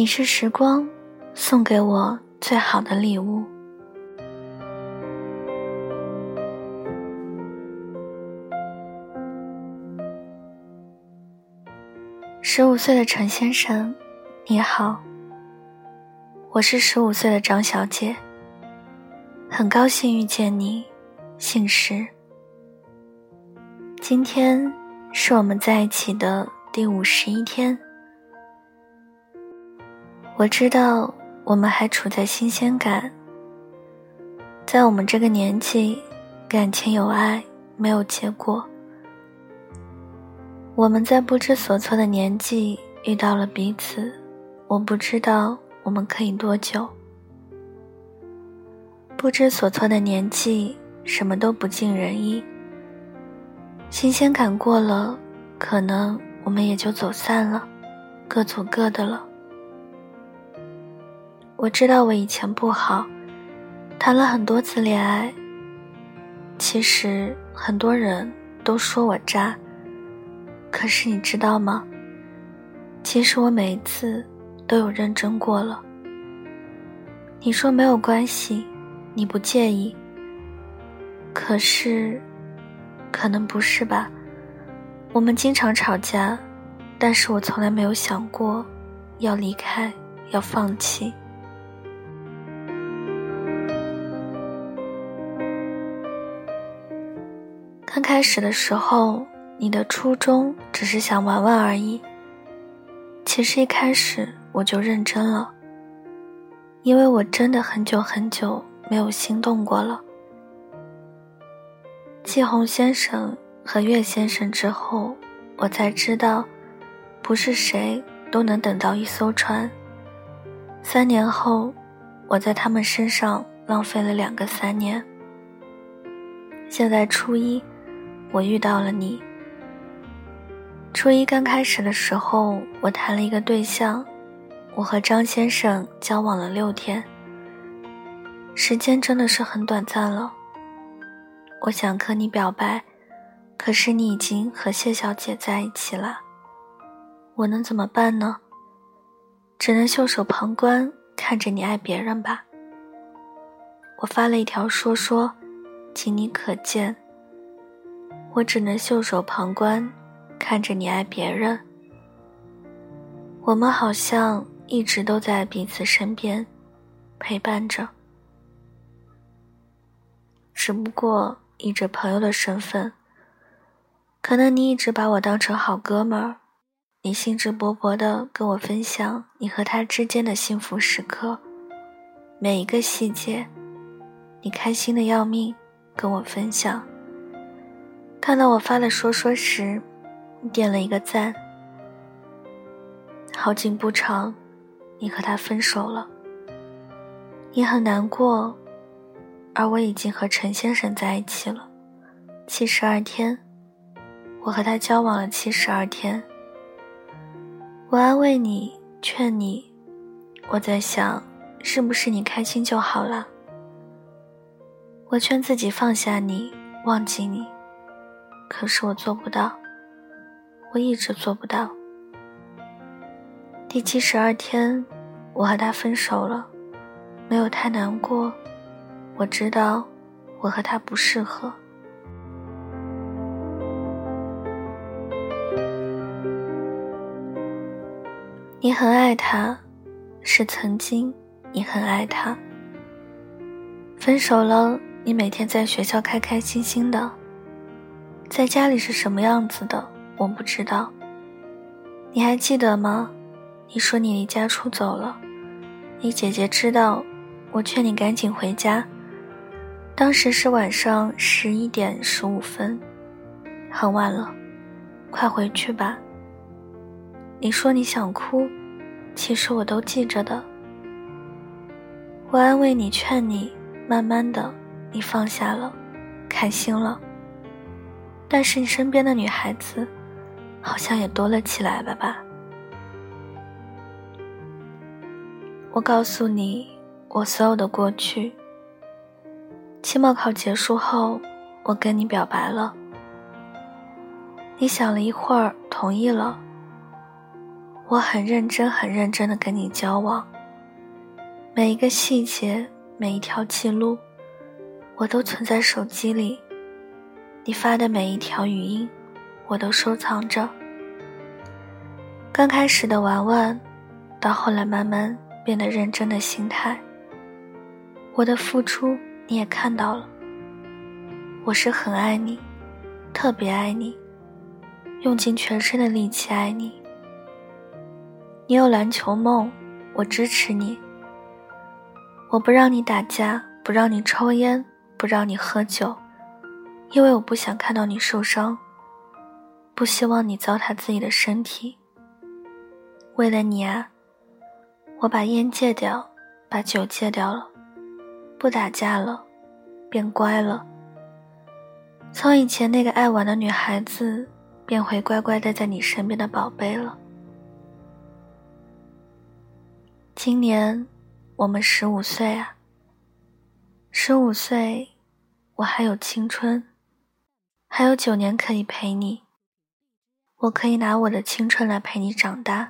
你是时光送给我最好的礼物。十五岁的陈先生，你好，我是十五岁的张小姐，很高兴遇见你，姓石。今天是我们在一起的第五十一天。我知道我们还处在新鲜感，在我们这个年纪，感情有爱没有结果。我们在不知所措的年纪遇到了彼此，我不知道我们可以多久。不知所措的年纪，什么都不尽人意。新鲜感过了，可能我们也就走散了，各走各的了。我知道我以前不好，谈了很多次恋爱。其实很多人都说我渣，可是你知道吗？其实我每一次都有认真过了。你说没有关系，你不介意。可是，可能不是吧？我们经常吵架，但是我从来没有想过要离开，要放弃。开始的时候，你的初衷只是想玩玩而已。其实一开始我就认真了，因为我真的很久很久没有心动过了。季红先生和岳先生之后，我才知道，不是谁都能等到一艘船。三年后，我在他们身上浪费了两个三年。现在初一。我遇到了你。初一刚开始的时候，我谈了一个对象，我和张先生交往了六天。时间真的是很短暂了。我想和你表白，可是你已经和谢小姐在一起了。我能怎么办呢？只能袖手旁观，看着你爱别人吧。我发了一条说说，请你可见。我只能袖手旁观，看着你爱别人。我们好像一直都在彼此身边，陪伴着。只不过以着朋友的身份，可能你一直把我当成好哥们儿，你兴致勃勃地跟我分享你和他之间的幸福时刻，每一个细节，你开心的要命，跟我分享。看到我发的说说时，你点了一个赞。好景不长，你和他分手了。你很难过，而我已经和陈先生在一起了，七十二天，我和他交往了七十二天。我安慰你，劝你，我在想，是不是你开心就好了？我劝自己放下你，忘记你。可是我做不到，我一直做不到。第七十二天，我和他分手了，没有太难过。我知道，我和他不适合。你很爱他，是曾经你很爱他。分手了，你每天在学校开开心心的。在家里是什么样子的，我不知道。你还记得吗？你说你离家出走了，你姐姐知道，我劝你赶紧回家。当时是晚上十一点十五分，很晚了，快回去吧。你说你想哭，其实我都记着的。我安慰你，劝你，慢慢的，你放下了，开心了。但是你身边的女孩子，好像也多了起来了吧？我告诉你，我所有的过去。期末考结束后，我跟你表白了。你想了一会儿，同意了。我很认真、很认真的跟你交往，每一个细节、每一条记录，我都存在手机里。你发的每一条语音，我都收藏着。刚开始的玩玩，到后来慢慢变得认真的心态。我的付出你也看到了，我是很爱你，特别爱你，用尽全身的力气爱你。你有篮球梦，我支持你。我不让你打架，不让你抽烟，不让你喝酒，因为我不想看到你受伤，不希望你糟蹋自己的身体。为了你啊，我把烟戒掉，把酒戒掉了，不打架了，变乖了。从以前那个爱玩的女孩子，变回乖乖待在你身边的宝贝了。今年我们十五岁啊，十五岁，我还有青春，还有九年可以陪你。我可以拿我的青春来陪你长大。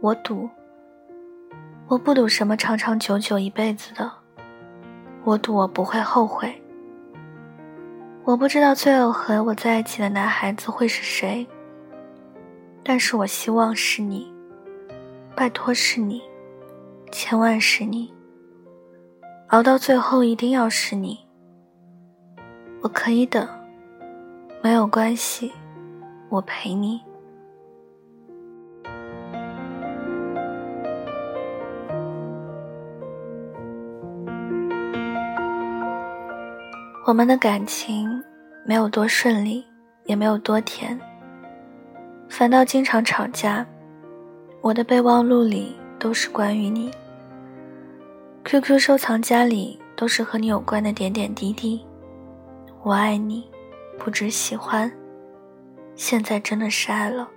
我赌，我不赌什么长长久久一辈子的，我赌我不会后悔。我不知道最后和我在一起的男孩子会是谁，但是我希望是你。拜托，是你，千万是你，熬到最后一定要是你。我可以等，没有关系，我陪你。我们的感情没有多顺利，也没有多甜，反倒经常吵架。我的备忘录里都是关于你，QQ 收藏夹里都是和你有关的点点滴滴。我爱你，不止喜欢，现在真的是爱了。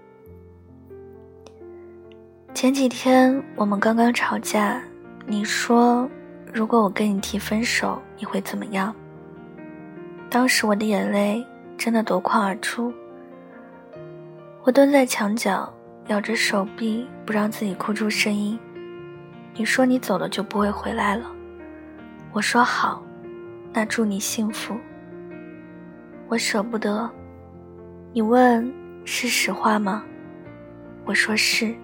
前几天我们刚刚吵架，你说如果我跟你提分手，你会怎么样？当时我的眼泪真的夺眶而出，我蹲在墙角。咬着手臂，不让自己哭出声音。你说你走了就不会回来了，我说好，那祝你幸福。我舍不得，你问是实话吗？我说是。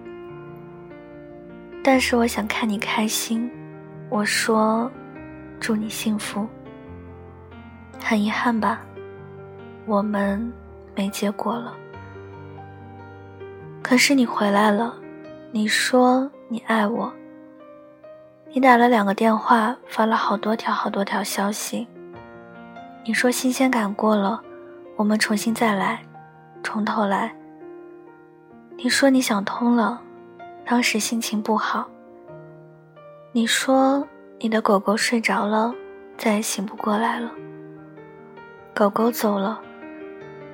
但是我想看你开心，我说祝你幸福。很遗憾吧，我们没结果了。可是你回来了，你说你爱我。你打了两个电话，发了好多条好多条消息。你说新鲜感过了，我们重新再来，从头来。你说你想通了，当时心情不好。你说你的狗狗睡着了，再也醒不过来了。狗狗走了，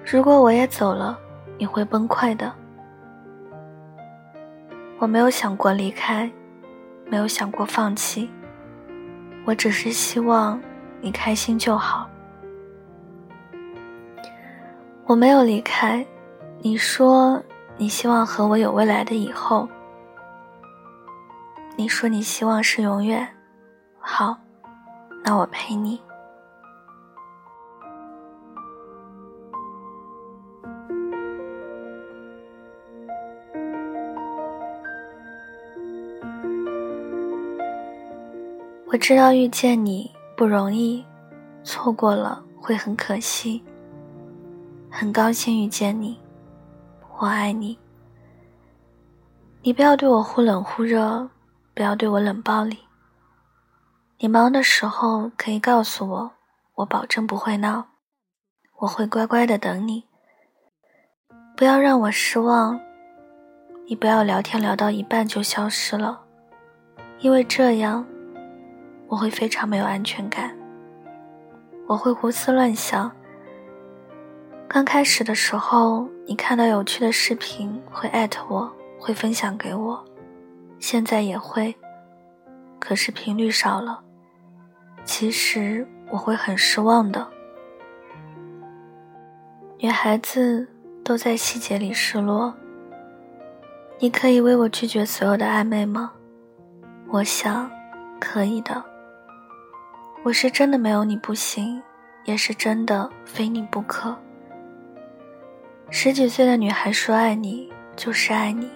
如果我也走了，你会崩溃的。我没有想过离开，没有想过放弃，我只是希望你开心就好。我没有离开，你说你希望和我有未来的以后，你说你希望是永远，好，那我陪你。我知道遇见你不容易，错过了会很可惜。很高兴遇见你，我爱你。你不要对我忽冷忽热，不要对我冷暴力。你忙的时候可以告诉我，我保证不会闹，我会乖乖的等你。不要让我失望，你不要聊天聊到一半就消失了，因为这样。我会非常没有安全感，我会胡思乱想。刚开始的时候，你看到有趣的视频会艾特我，会分享给我，现在也会，可是频率少了。其实我会很失望的。女孩子都在细节里失落，你可以为我拒绝所有的暧昧吗？我想，可以的。我是真的没有你不行，也是真的非你不可。十几岁的女孩说爱你就是爱你，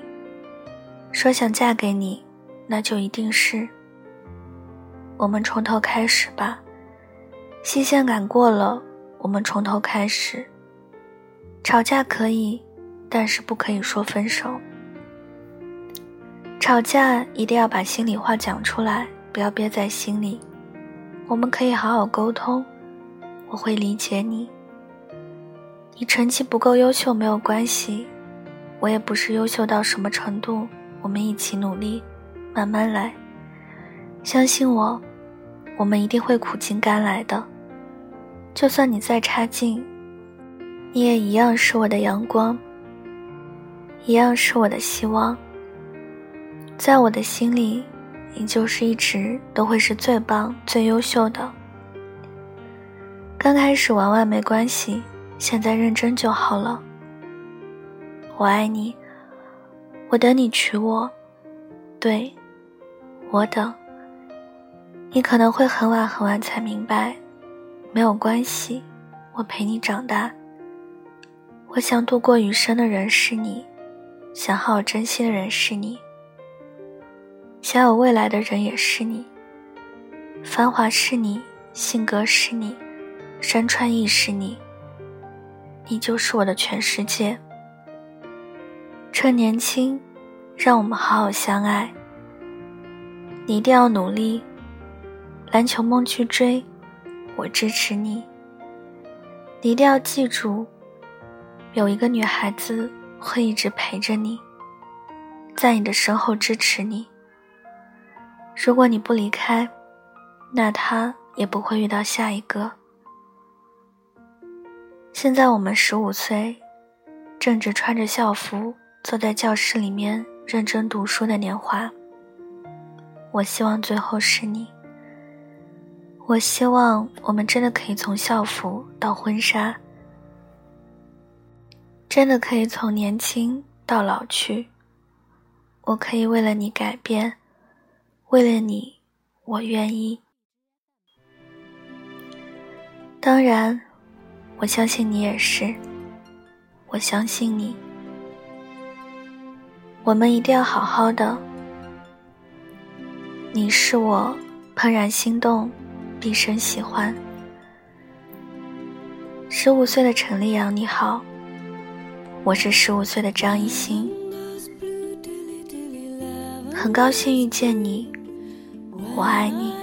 说想嫁给你，那就一定是。我们从头开始吧，新鲜感过了，我们从头开始。吵架可以，但是不可以说分手。吵架一定要把心里话讲出来，不要憋在心里。我们可以好好沟通，我会理解你。你成绩不够优秀没有关系，我也不是优秀到什么程度，我们一起努力，慢慢来。相信我，我们一定会苦尽甘来的。就算你再差劲，你也一样是我的阳光，一样是我的希望。在我的心里。你就是一直都会是最棒、最优秀的。刚开始玩玩没关系，现在认真就好了。我爱你，我等你娶我，对，我等。你可能会很晚很晚才明白，没有关系，我陪你长大。我想度过余生的人是你，想好好珍惜的人是你。想有未来的人也是你，繁华是你，性格是你，山川亦是你。你就是我的全世界。趁年轻，让我们好好相爱。你一定要努力，篮球梦去追，我支持你。你一定要记住，有一个女孩子会一直陪着你，在你的身后支持你。如果你不离开，那他也不会遇到下一个。现在我们十五岁，正值穿着校服坐在教室里面认真读书的年华。我希望最后是你。我希望我们真的可以从校服到婚纱，真的可以从年轻到老去。我可以为了你改变。为了你，我愿意。当然，我相信你也是。我相信你，我们一定要好好的。你是我怦然心动，毕生喜欢。十五岁的陈立阳，你好，我是十五岁的张艺兴，很高兴遇见你。我爱你。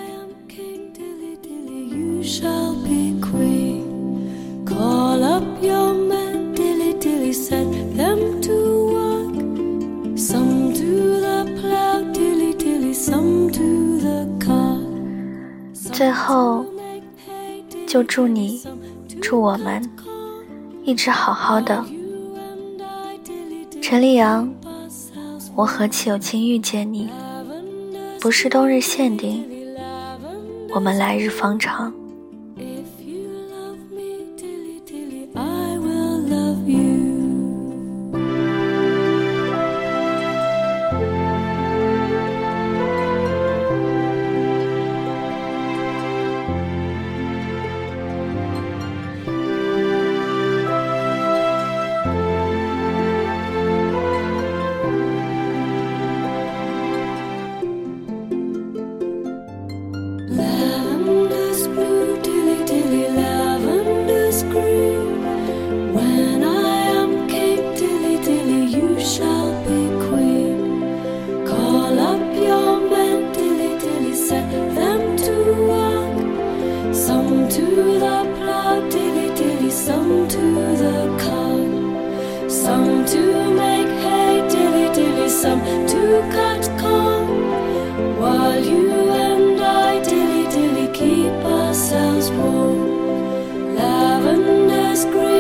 最后，就祝你，祝我们一直好好的。陈立阳，我何其有幸遇见你。不是冬日限定，我们来日方长。Some to the plough, dilly dilly, some to the cut. Some to make hay, dilly dilly, some to cut corn. While you and I, dilly dilly, keep ourselves warm. Lavender's.